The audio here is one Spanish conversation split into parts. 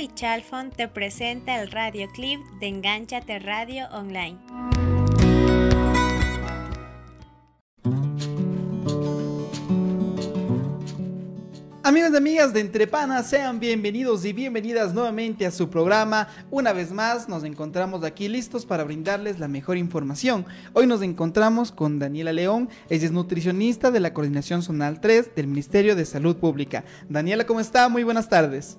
y te presenta el radio clip de Enganchate Radio Online. Amigos y amigas de Entrepana, sean bienvenidos y bienvenidas nuevamente a su programa. Una vez más nos encontramos aquí listos para brindarles la mejor información. Hoy nos encontramos con Daniela León, ella es nutricionista de la Coordinación Zonal 3 del Ministerio de Salud Pública. Daniela, ¿cómo está? Muy buenas tardes.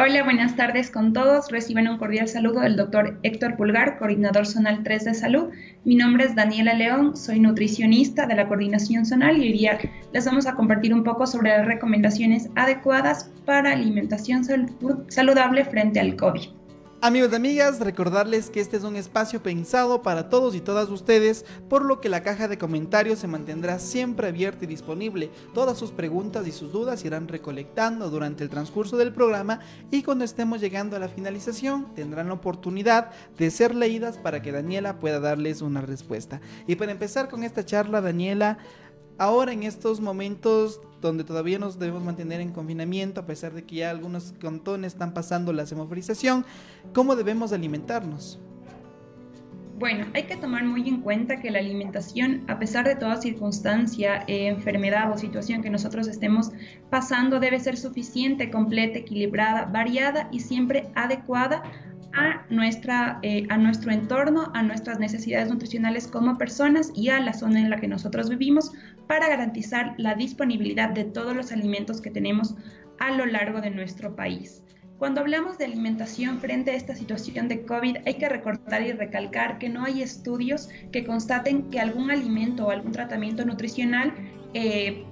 Hola, buenas tardes con todos. Reciben un cordial saludo del doctor Héctor Pulgar, coordinador zonal 3 de salud. Mi nombre es Daniela León, soy nutricionista de la coordinación zonal y hoy día les vamos a compartir un poco sobre las recomendaciones adecuadas para alimentación saludable frente al COVID. Amigos y amigas, recordarles que este es un espacio pensado para todos y todas ustedes, por lo que la caja de comentarios se mantendrá siempre abierta y disponible. Todas sus preguntas y sus dudas irán recolectando durante el transcurso del programa y cuando estemos llegando a la finalización tendrán la oportunidad de ser leídas para que Daniela pueda darles una respuesta. Y para empezar con esta charla, Daniela, ahora en estos momentos donde todavía nos debemos mantener en confinamiento, a pesar de que ya algunos cantones están pasando la semaforización, ¿cómo debemos alimentarnos? Bueno, hay que tomar muy en cuenta que la alimentación, a pesar de toda circunstancia, eh, enfermedad o situación que nosotros estemos pasando, debe ser suficiente, completa, equilibrada, variada y siempre adecuada a, nuestra, eh, a nuestro entorno, a nuestras necesidades nutricionales como personas y a la zona en la que nosotros vivimos para garantizar la disponibilidad de todos los alimentos que tenemos a lo largo de nuestro país. Cuando hablamos de alimentación frente a esta situación de COVID, hay que recordar y recalcar que no hay estudios que constaten que algún alimento o algún tratamiento nutricional eh,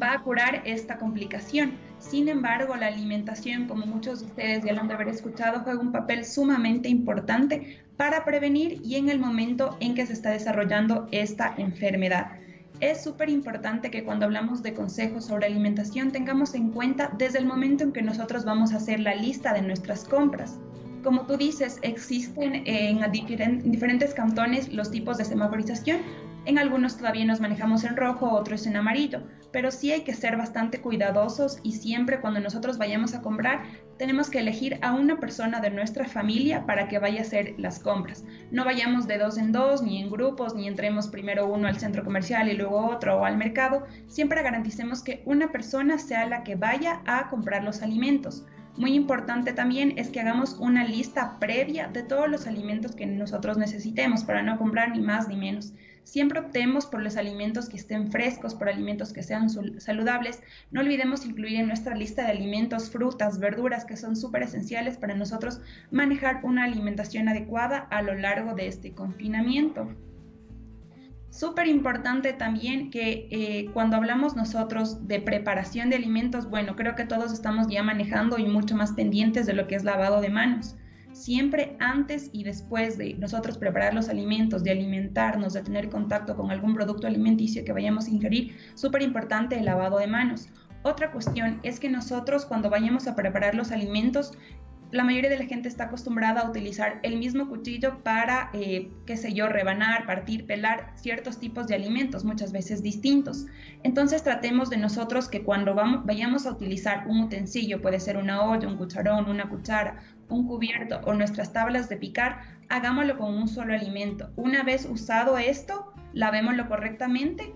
va a curar esta complicación. Sin embargo, la alimentación, como muchos de ustedes ya lo han de haber escuchado, juega un papel sumamente importante para prevenir y en el momento en que se está desarrollando esta enfermedad. Es súper importante que cuando hablamos de consejos sobre alimentación tengamos en cuenta desde el momento en que nosotros vamos a hacer la lista de nuestras compras. Como tú dices, existen en diferentes cantones los tipos de semaforización, en algunos todavía nos manejamos en rojo, otros en amarillo, pero sí hay que ser bastante cuidadosos y siempre cuando nosotros vayamos a comprar tenemos que elegir a una persona de nuestra familia para que vaya a hacer las compras. No vayamos de dos en dos, ni en grupos, ni entremos primero uno al centro comercial y luego otro o al mercado. Siempre garanticemos que una persona sea la que vaya a comprar los alimentos. Muy importante también es que hagamos una lista previa de todos los alimentos que nosotros necesitemos para no comprar ni más ni menos. Siempre optemos por los alimentos que estén frescos, por alimentos que sean saludables. No olvidemos incluir en nuestra lista de alimentos frutas, verduras, que son súper esenciales para nosotros manejar una alimentación adecuada a lo largo de este confinamiento. Súper importante también que eh, cuando hablamos nosotros de preparación de alimentos, bueno, creo que todos estamos ya manejando y mucho más pendientes de lo que es lavado de manos. Siempre antes y después de nosotros preparar los alimentos, de alimentarnos, de tener contacto con algún producto alimenticio que vayamos a ingerir, súper importante el lavado de manos. Otra cuestión es que nosotros cuando vayamos a preparar los alimentos la mayoría de la gente está acostumbrada a utilizar el mismo cuchillo para, eh, qué sé yo, rebanar, partir, pelar ciertos tipos de alimentos, muchas veces distintos. Entonces tratemos de nosotros que cuando vamos, vayamos a utilizar un utensilio, puede ser una olla, un cucharón, una cuchara, un cubierto o nuestras tablas de picar, hagámoslo con un solo alimento. Una vez usado esto, lavémoslo correctamente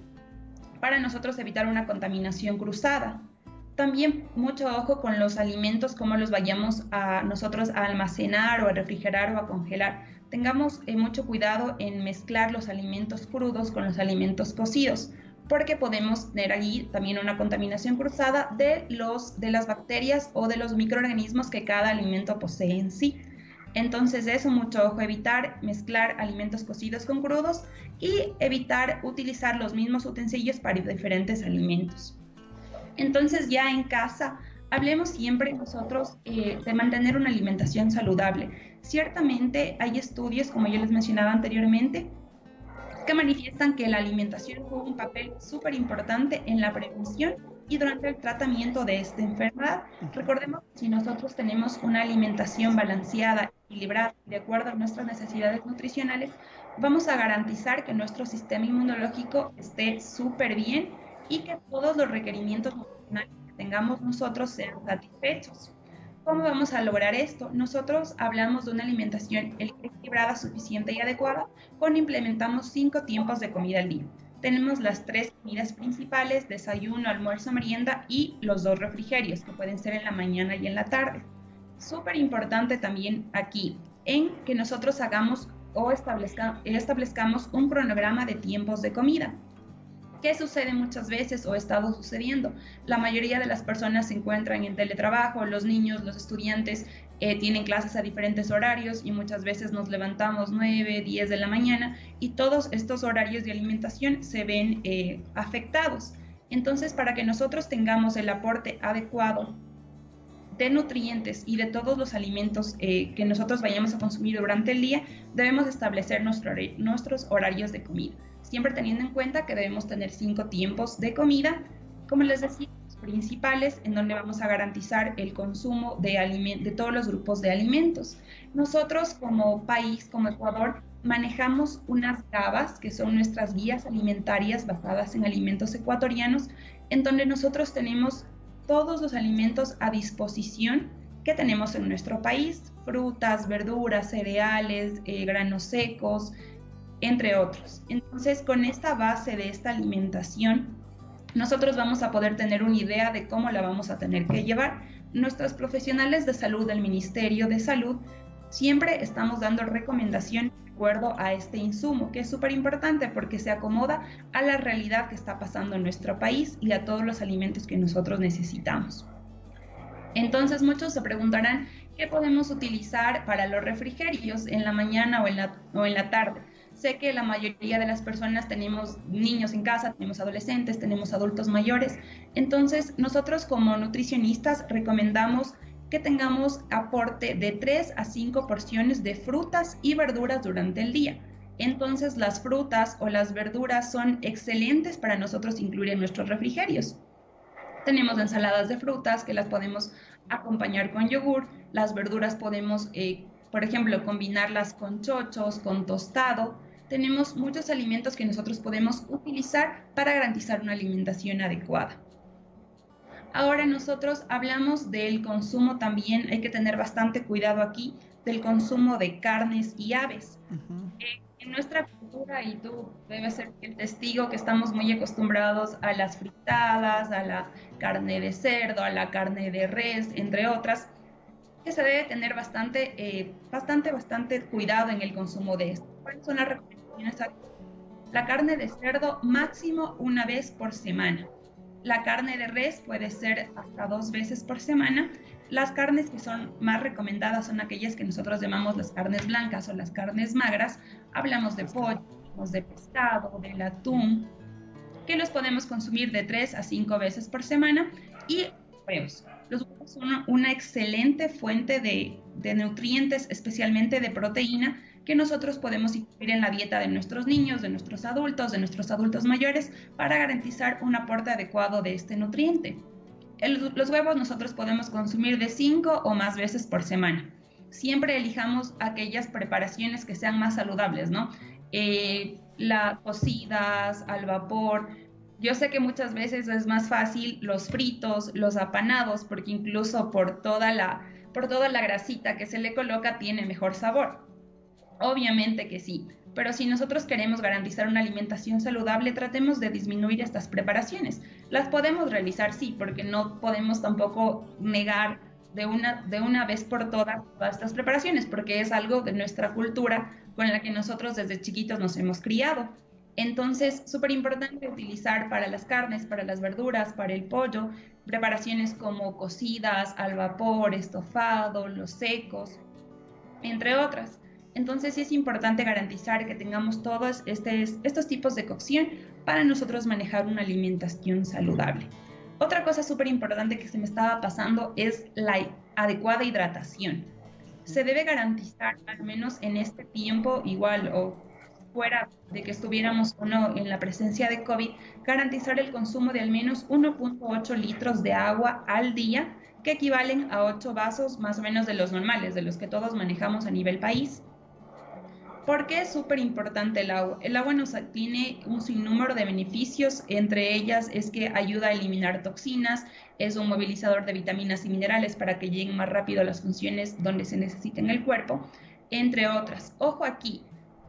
para nosotros evitar una contaminación cruzada. También mucho ojo con los alimentos, cómo los vayamos a nosotros a almacenar o a refrigerar o a congelar. Tengamos eh, mucho cuidado en mezclar los alimentos crudos con los alimentos cocidos, porque podemos tener allí también una contaminación cruzada de, de las bacterias o de los microorganismos que cada alimento posee en sí. Entonces eso mucho ojo, evitar mezclar alimentos cocidos con crudos y evitar utilizar los mismos utensilios para diferentes alimentos. Entonces ya en casa, hablemos siempre nosotros eh, de mantener una alimentación saludable. Ciertamente hay estudios, como yo les mencionaba anteriormente, que manifiestan que la alimentación juega un papel súper importante en la prevención y durante el tratamiento de esta enfermedad. Recordemos que si nosotros tenemos una alimentación balanceada, equilibrada, de acuerdo a nuestras necesidades nutricionales, vamos a garantizar que nuestro sistema inmunológico esté súper bien y que todos los requerimientos nutricionales que tengamos nosotros sean satisfechos. ¿Cómo vamos a lograr esto? Nosotros hablamos de una alimentación equilibrada, suficiente y adecuada cuando implementamos cinco tiempos de comida al día. Tenemos las tres comidas principales, desayuno, almuerzo, merienda y los dos refrigerios, que pueden ser en la mañana y en la tarde. Súper importante también aquí en que nosotros hagamos o establezcamos un cronograma de tiempos de comida. ¿Qué sucede muchas veces o ha sucediendo? La mayoría de las personas se encuentran en teletrabajo, los niños, los estudiantes eh, tienen clases a diferentes horarios y muchas veces nos levantamos 9, 10 de la mañana y todos estos horarios de alimentación se ven eh, afectados. Entonces, para que nosotros tengamos el aporte adecuado de nutrientes y de todos los alimentos eh, que nosotros vayamos a consumir durante el día, debemos establecer nuestros horarios de comida siempre teniendo en cuenta que debemos tener cinco tiempos de comida, como les decía, principales en donde vamos a garantizar el consumo de, de todos los grupos de alimentos. Nosotros como país, como Ecuador, manejamos unas GABAs, que son nuestras guías alimentarias basadas en alimentos ecuatorianos, en donde nosotros tenemos todos los alimentos a disposición que tenemos en nuestro país, frutas, verduras, cereales, eh, granos secos, entre otros. Entonces, con esta base de esta alimentación, nosotros vamos a poder tener una idea de cómo la vamos a tener que llevar. Nuestros profesionales de salud del Ministerio de Salud siempre estamos dando recomendación de acuerdo a este insumo, que es súper importante porque se acomoda a la realidad que está pasando en nuestro país y a todos los alimentos que nosotros necesitamos. Entonces muchos se preguntarán, ¿qué podemos utilizar para los refrigerios en la mañana o en la, o en la tarde? Sé que la mayoría de las personas tenemos niños en casa, tenemos adolescentes, tenemos adultos mayores. Entonces, nosotros como nutricionistas recomendamos que tengamos aporte de 3 a 5 porciones de frutas y verduras durante el día. Entonces, las frutas o las verduras son excelentes para nosotros incluir en nuestros refrigerios. Tenemos ensaladas de frutas que las podemos acompañar con yogur, las verduras podemos, eh, por ejemplo, combinarlas con chochos, con tostado, tenemos muchos alimentos que nosotros podemos utilizar para garantizar una alimentación adecuada. Ahora nosotros hablamos del consumo también, hay que tener bastante cuidado aquí, del consumo de carnes y aves. Eh, en nuestra cultura, y tú debes ser el testigo que estamos muy acostumbrados a las fritadas, a la carne de cerdo, a la carne de res, entre otras, que se debe tener bastante, eh, bastante, bastante cuidado en el consumo de esto. ¿Cuáles son las la carne de cerdo máximo una vez por semana. La carne de res puede ser hasta dos veces por semana. Las carnes que son más recomendadas son aquellas que nosotros llamamos las carnes blancas o las carnes magras. Hablamos de pollo, de pescado, del atún, que los podemos consumir de tres a cinco veces por semana. Y huevos. Los huevos son una, excelente fuente de, de nutrientes, especialmente de proteína, que nosotros podemos incluir en la dieta de nuestros niños, de nuestros adultos, de nuestros adultos mayores, para garantizar un aporte adecuado de este nutriente. los huevos nosotros podemos consumir de 5 o más veces por semana. Siempre elijamos aquellas preparaciones que sean más saludables, ¿no? Eh, la cocidas, al vapor. Yo sé que muchas veces es más fácil los fritos, los apanados, porque incluso por toda la, por toda la grasita que se le coloca tiene mejor sabor. Obviamente que sí, pero si nosotros queremos garantizar una alimentación saludable, tratemos de disminuir estas preparaciones. Las podemos realizar, sí, porque no podemos tampoco negar de una, de una vez por todas todas estas preparaciones, porque es algo de nuestra cultura con la que nosotros desde chiquitos nos hemos criado. Entonces, súper importante utilizar para las carnes, para las verduras, para el pollo, preparaciones como cocidas, al vapor, estofado, los secos, entre otras. Entonces sí es importante garantizar que tengamos todos estos tipos de cocción para nosotros manejar una alimentación saludable. Otra cosa súper importante que se me estaba pasando es la adecuada hidratación. Se debe garantizar, al menos en este tiempo, igual o fuera de que estuviéramos uno en la presencia de COVID, garantizar el consumo de al menos 1.8 litros de agua al día, que equivalen a 8 vasos más o menos de los normales, de los que todos manejamos a nivel país ¿Por qué es súper importante el agua? El agua nos tiene un sinnúmero de beneficios, entre ellas es que ayuda a eliminar toxinas, es un movilizador de vitaminas y minerales para que lleguen más rápido a las funciones donde se necesiten en el cuerpo, entre otras. Ojo aquí,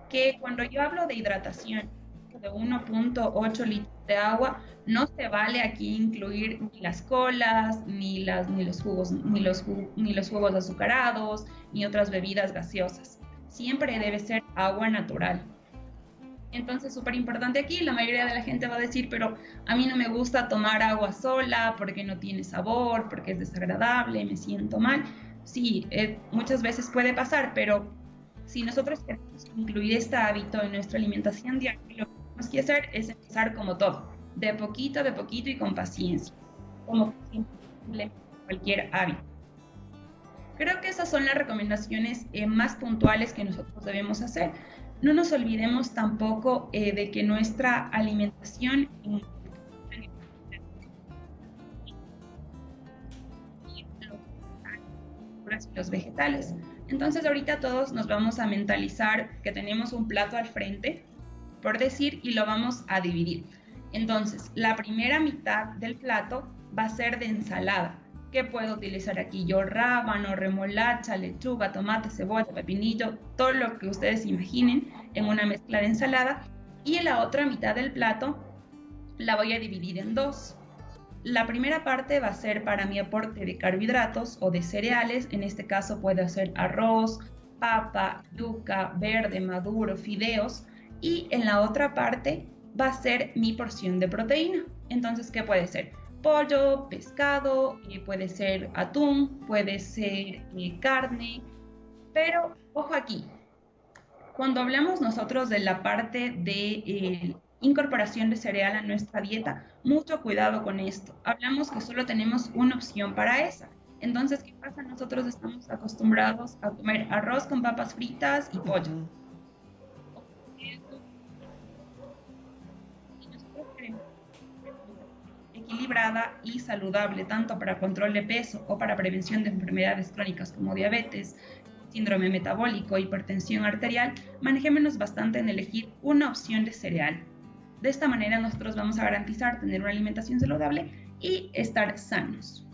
que cuando yo hablo de hidratación de 1.8 litros de agua, no se vale aquí incluir ni las colas, ni, las, ni, los, jugos, ni, los, ni los jugos azucarados, ni otras bebidas gaseosas siempre debe ser agua natural. Entonces, súper importante aquí, la mayoría de la gente va a decir, pero a mí no me gusta tomar agua sola porque no tiene sabor, porque es desagradable, me siento mal. Sí, eh, muchas veces puede pasar, pero si nosotros queremos incluir este hábito en nuestra alimentación diaria, lo que tenemos que hacer es empezar como todo, de poquito, de poquito y con paciencia, como cualquier hábito. Creo que esas son las recomendaciones eh, más puntuales que nosotros debemos hacer. No nos olvidemos tampoco eh, de que nuestra alimentación los vegetales. Entonces ahorita todos nos vamos a mentalizar que tenemos un plato al frente, por decir, y lo vamos a dividir. Entonces, la primera mitad del plato va a ser de ensalada. ¿Qué puedo utilizar aquí? Yo rábano, remolacha, lechuga, tomate, cebolla, pepinillo, todo lo que ustedes imaginen en una mezcla de ensalada. Y en la otra mitad del plato la voy a dividir en dos. La primera parte va a ser para mi aporte de carbohidratos o de cereales. En este caso puede ser arroz, papa, yuca, verde, maduro, fideos. Y en la otra parte va a ser mi porción de proteína. Entonces, ¿qué puede ser? Pollo, pescado, eh, puede ser atún, puede ser eh, carne, pero ojo aquí, cuando hablamos nosotros de la parte de eh, incorporación de cereal a nuestra dieta, mucho cuidado con esto. Hablamos que solo tenemos una opción para esa. Entonces, ¿qué pasa? Nosotros estamos acostumbrados a comer arroz con papas fritas y pollo. Y saludable, tanto para control de peso o para prevención de enfermedades crónicas como diabetes, síndrome metabólico, hipertensión arterial, manejémonos bastante en elegir una opción de cereal. De esta manera nosotros vamos a garantizar tener una alimentación saludable y estar sanos.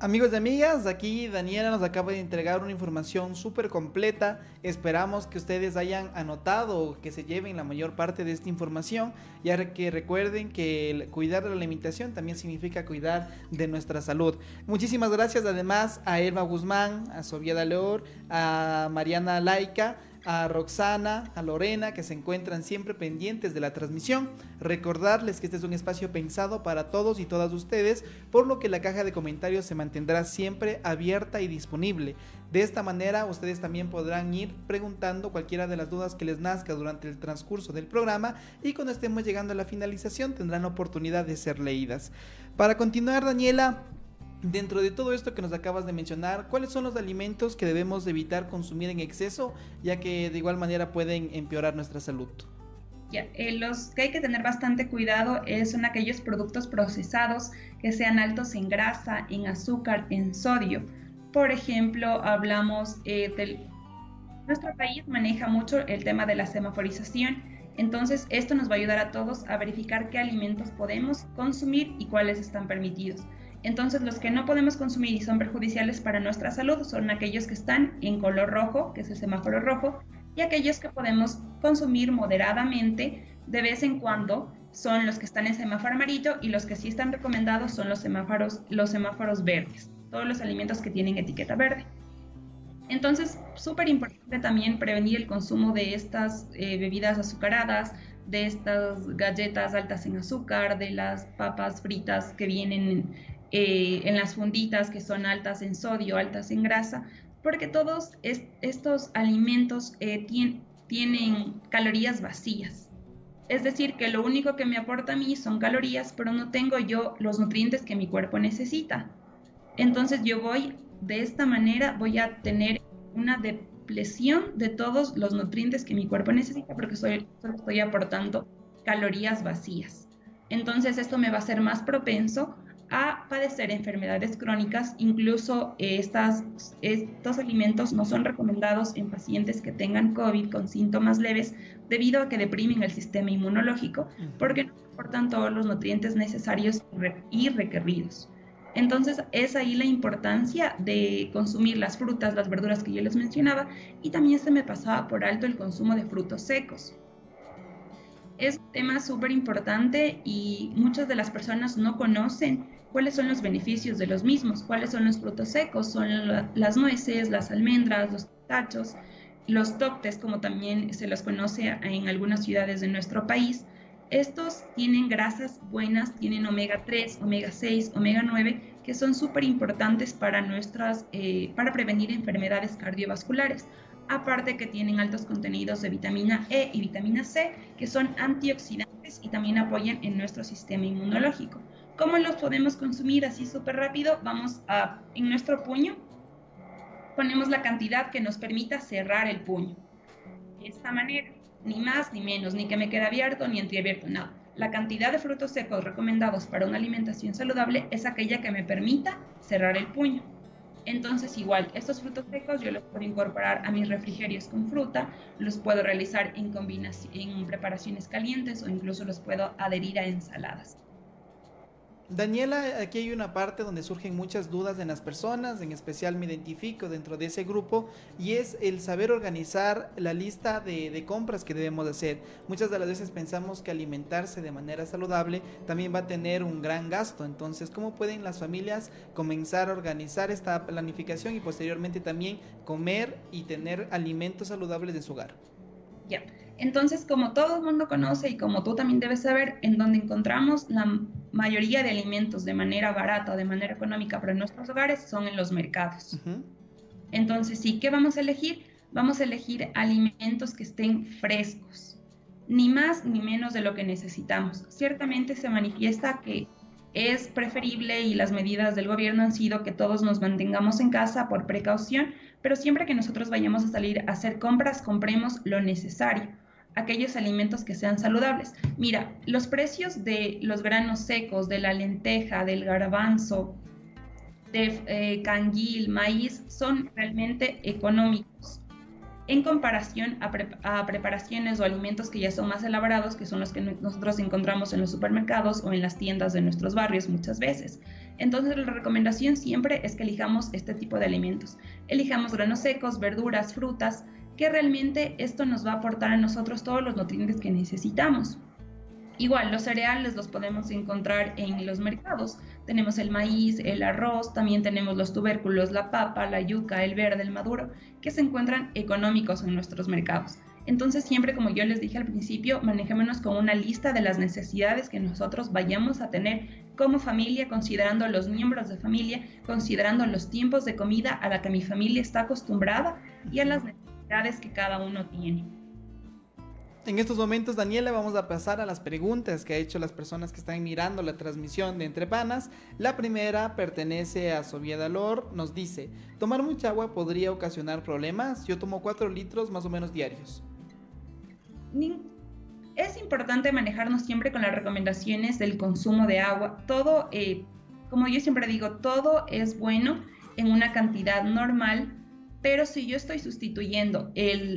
Amigos y amigas, aquí Daniela nos acaba de entregar una información súper completa. Esperamos que ustedes hayan anotado que se lleven la mayor parte de esta información, ya que recuerden que cuidar de la alimentación también significa cuidar de nuestra salud. Muchísimas gracias además a Elma Guzmán, a Sofía Leor, a Mariana Laica a Roxana, a Lorena, que se encuentran siempre pendientes de la transmisión. Recordarles que este es un espacio pensado para todos y todas ustedes, por lo que la caja de comentarios se mantendrá siempre abierta y disponible. De esta manera ustedes también podrán ir preguntando cualquiera de las dudas que les nazca durante el transcurso del programa y cuando estemos llegando a la finalización tendrán oportunidad de ser leídas. Para continuar, Daniela, Dentro de todo esto que nos acabas de mencionar, ¿cuáles son los alimentos que debemos evitar consumir en exceso, ya que de igual manera pueden empeorar nuestra salud? Ya, eh, los que hay que tener bastante cuidado son aquellos productos procesados que sean altos en grasa, en azúcar, en sodio. Por ejemplo, hablamos eh, del... Nuestro país maneja mucho el tema de la semaforización, entonces esto nos va a ayudar a todos a verificar qué alimentos podemos consumir y cuáles están permitidos. Entonces, los que no podemos consumir y son perjudiciales para nuestra salud son aquellos que están en color rojo, que es el semáforo rojo, y aquellos que podemos consumir moderadamente de vez en cuando son los que están en semáforo amarillo y los que sí están recomendados son los semáforos, los semáforos verdes, todos los alimentos que tienen etiqueta verde. Entonces, súper importante también prevenir el consumo de estas eh, bebidas azucaradas, de estas galletas altas en azúcar, de las papas fritas que vienen eh, en las funditas que son altas en sodio, altas en grasa, porque todos estos alimentos eh, tienen calorías vacías. Es decir, que lo único que me aporta a mí son calorías, pero no tengo yo los nutrientes que mi cuerpo necesita. Entonces yo voy, de esta manera, voy a tener una depleción de todos los nutrientes que mi cuerpo necesita, porque solo estoy aportando calorías vacías. Entonces esto me va a ser más propenso a padecer enfermedades crónicas. Incluso eh, estas, estos alimentos no son recomendados en pacientes que tengan COVID con síntomas leves debido a que deprimen el sistema inmunológico porque no aportan todos los nutrientes necesarios y requeridos. Entonces es ahí la importancia de consumir las frutas, las verduras que yo les mencionaba y también se me pasaba por alto el consumo de frutos secos. Es un tema súper importante y muchas de las personas no conocen cuáles son los beneficios de los mismos, cuáles son los frutos secos, son las nueces, las almendras, los tachos, los toctes, como también se los conoce en algunas ciudades de nuestro país. Estos tienen grasas buenas, tienen omega 3, omega 6, omega 9, que son súper importantes para, eh, para prevenir enfermedades cardiovasculares. Aparte que tienen altos contenidos de vitamina E y vitamina C, que son antioxidantes y también apoyan en nuestro sistema inmunológico. ¿Cómo los podemos consumir así súper rápido? Vamos a, en nuestro puño, ponemos la cantidad que nos permita cerrar el puño. De esta manera, ni más ni menos, ni que me quede abierto ni entreabierto, nada. La cantidad de frutos secos recomendados para una alimentación saludable es aquella que me permita cerrar el puño. Entonces, igual, estos frutos secos yo los puedo incorporar a mis refrigerios con fruta, los puedo realizar en, en preparaciones calientes o incluso los puedo adherir a ensaladas. Daniela, aquí hay una parte donde surgen muchas dudas en las personas, en especial me identifico dentro de ese grupo, y es el saber organizar la lista de, compras que debemos hacer. Muchas de las veces pensamos que alimentarse de manera saludable también va a tener un gran gasto, entonces, ¿cómo pueden las familias comenzar a organizar esta planificación y posteriormente también comer y tener alimentos saludables en su hogar? Ya. Entonces, como todo el mundo conoce y como tú también debes saber, en donde encontramos la mayoría de alimentos de manera barata o de manera económica para nuestros hogares son en los mercados. Entonces, sí, ¿qué vamos a elegir? Vamos a elegir alimentos que estén frescos, ni más ni menos de lo que necesitamos. Ciertamente se manifiesta que es preferible y las medidas del gobierno han sido que todos nos mantengamos en casa por precaución, pero siempre que nosotros vayamos a salir a hacer compras, compremos lo necesario aquellos alimentos que sean saludables. Mira, los precios de los granos secos, de la lenteja, del garbanzo, de eh, canguil, maíz, son realmente económicos en comparación a, a, preparaciones o alimentos que ya son más elaborados, que son los que nosotros encontramos en los supermercados o en las tiendas de nuestros barrios muchas veces. Entonces la recomendación siempre es que elijamos este tipo de alimentos. Elijamos granos secos, verduras, frutas, que realmente esto nos va a aportar a nosotros todos los nutrientes que necesitamos. Igual, los cereales los podemos encontrar en los mercados. Tenemos el maíz, el arroz, también tenemos los tubérculos, la papa, la yuca, el verde, el maduro, que se encuentran económicos en nuestros mercados. Entonces, siempre como yo les dije al principio, manejémonos con una lista de las necesidades que nosotros vayamos a tener como familia, considerando los miembros de familia, considerando los tiempos de comida a la que mi familia está acostumbrada y a las necesidades que cada uno tiene. En estos momentos, Daniela, vamos a pasar a las preguntas que ha hecho las personas que están mirando la transmisión de Entre Panas. La primera pertenece a Sofía Dalor. Nos dice, ¿tomar mucha agua podría ocasionar problemas? Yo tomo 4 litros más o menos diarios. Es importante manejarnos siempre con las recomendaciones del consumo de agua. Todo, eh, como yo siempre digo, todo es bueno en una cantidad normal pero si yo estoy sustituyendo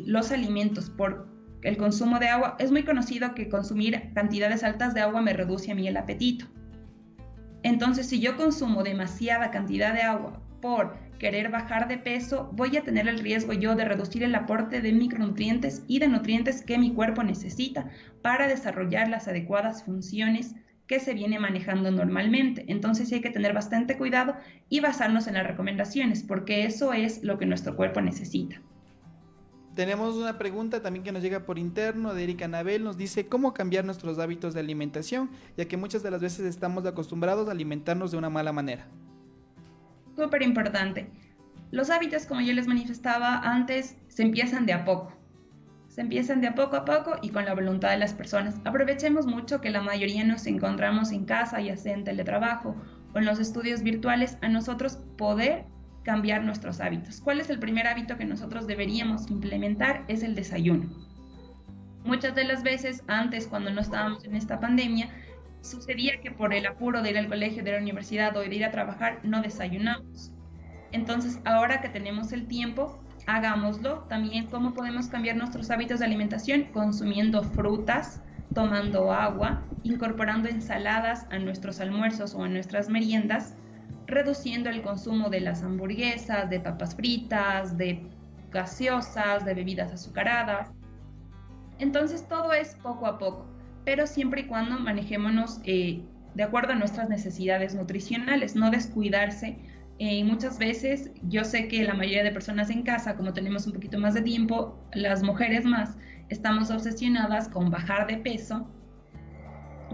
los alimentos por el consumo de agua, es muy conocido que consumir cantidades altas de agua me reduce a mí el apetito. Entonces, si yo consumo demasiada cantidad de agua por querer bajar de peso, voy a tener el riesgo yo de reducir el aporte de micronutrientes y de nutrientes que mi cuerpo necesita para desarrollar las adecuadas funciones que se viene manejando normalmente. Entonces sí hay que tener bastante cuidado y basarnos en las recomendaciones, porque eso es lo que nuestro cuerpo necesita. Tenemos una pregunta también que nos llega por interno de Erika Anabel. Nos dice cómo cambiar nuestros hábitos de alimentación, ya que muchas de las veces estamos acostumbrados a alimentarnos de una mala manera. Súper importante. Los hábitos, como yo les manifestaba antes, se empiezan de a poco se empiezan de a poco a poco y con la voluntad de las personas. Aprovechemos mucho que la mayoría nos encontramos en casa, ya sea en teletrabajo o en los estudios virtuales, a nosotros poder cambiar nuestros hábitos. ¿Cuál es el primer hábito que nosotros deberíamos implementar? Es el desayuno. Muchas de las veces antes, cuando no estábamos en esta pandemia, sucedía que por el apuro de ir al colegio, de la universidad o de ir a trabajar, no desayunamos. Entonces, ahora que tenemos el tiempo, hagámoslo. También cómo podemos cambiar nuestros hábitos de alimentación consumiendo frutas, tomando agua, incorporando ensaladas a nuestros almuerzos o a nuestras meriendas, reduciendo el consumo de las hamburguesas, de papas fritas, de gaseosas, de bebidas azucaradas. Entonces todo es poco a poco, pero siempre y cuando manejémonos eh, de acuerdo a nuestras necesidades nutricionales, no descuidarse y muchas veces yo sé que la mayoría de personas en casa, como tenemos un poquito más de tiempo, las mujeres más, estamos obsesionadas con bajar de peso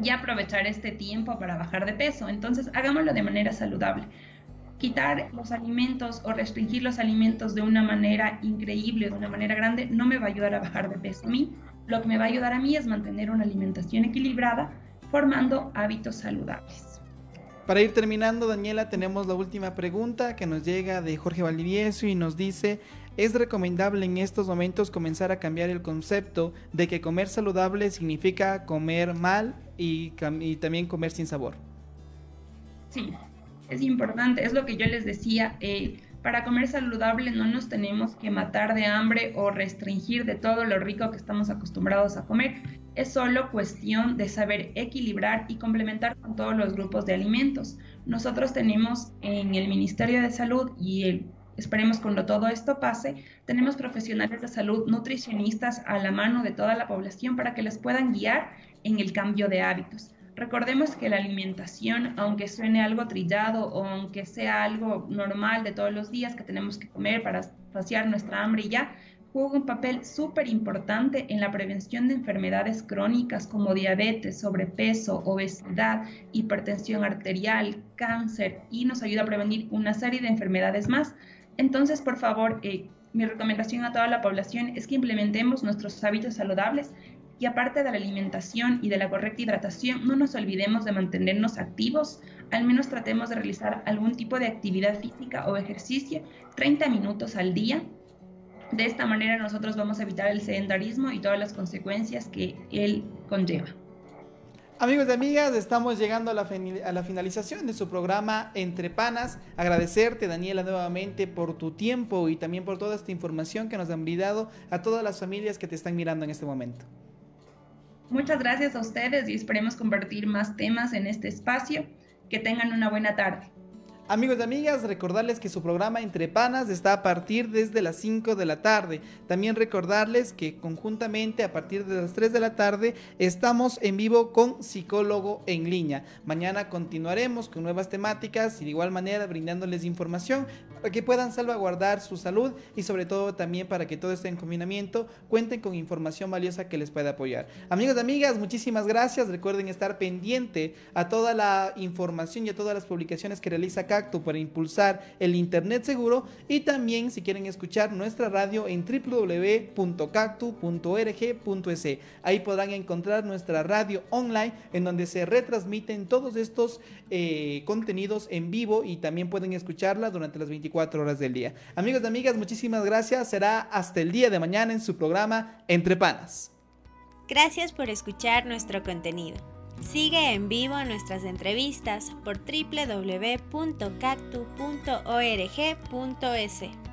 y aprovechar este tiempo para bajar de peso. Entonces, hagámoslo de manera saludable. Quitar los alimentos o restringir los alimentos de una manera increíble, de una manera grande, no me va a ayudar a bajar de peso a mí. Lo que me va a ayudar a mí es mantener una alimentación equilibrada, formando hábitos saludables. Para ir terminando, Daniela, tenemos la última pregunta que nos llega de Jorge Valdivieso y nos dice, ¿es recomendable en estos momentos comenzar a cambiar el concepto de que comer saludable significa comer mal y, también comer sin sabor? Sí, es importante, es lo que yo les decía. Eh, para comer saludable no nos tenemos que matar de hambre o restringir de todo lo rico que estamos acostumbrados a comer es solo cuestión de saber equilibrar y complementar con todos los grupos de alimentos. Nosotros tenemos en el Ministerio de Salud y esperemos cuando todo esto pase, tenemos profesionales de salud, nutricionistas a la mano de toda la población para que les puedan guiar en el cambio de hábitos. Recordemos que la alimentación, aunque suene algo trillado o aunque sea algo normal de todos los días que tenemos que comer para saciar nuestra hambre y ya, juega un papel súper importante en la prevención de enfermedades crónicas como diabetes, sobrepeso, obesidad, hipertensión arterial, cáncer y nos ayuda a prevenir una serie de enfermedades más. Entonces, por favor, eh, mi recomendación a toda la población es que implementemos nuestros hábitos saludables y aparte de la alimentación y de la correcta hidratación, no nos olvidemos de mantenernos activos, al menos tratemos de realizar algún tipo de actividad física o ejercicio 30 minutos al día de esta manera nosotros vamos a evitar el sedentarismo y todas las consecuencias que él conlleva. Amigos y amigas, estamos llegando a la, a la, finalización de su programa Entre Panas. Agradecerte, Daniela, nuevamente por tu tiempo y también por toda esta información que nos han brindado a todas las familias que te están mirando en este momento. Muchas gracias a ustedes y esperemos compartir más temas en este espacio. Que tengan una buena tarde. Amigos y amigas, recordarles que su programa Entre Panas está a partir desde las 5 de la tarde. También recordarles que conjuntamente a partir de las 3 de la tarde estamos en vivo con Psicólogo en línea. Mañana continuaremos con nuevas temáticas y de igual manera brindándoles información para que puedan salvaguardar su salud y sobre todo también para que todo esté en confinamiento cuenten con información valiosa que les pueda apoyar. Amigos y amigas, muchísimas gracias. Recuerden estar pendiente a toda la información y a todas las publicaciones que realiza acá para impulsar el Internet seguro y también si quieren escuchar nuestra radio en www.cactu.org.es. Ahí podrán encontrar nuestra radio online en donde se retransmiten todos estos eh, contenidos en vivo y también pueden escucharla durante las 24 horas del día. Amigos y amigas, muchísimas gracias. Será hasta el día de mañana en su programa Entre Panas. Gracias por escuchar nuestro contenido. Sigue en vivo nuestras entrevistas por www.cactu.org.es.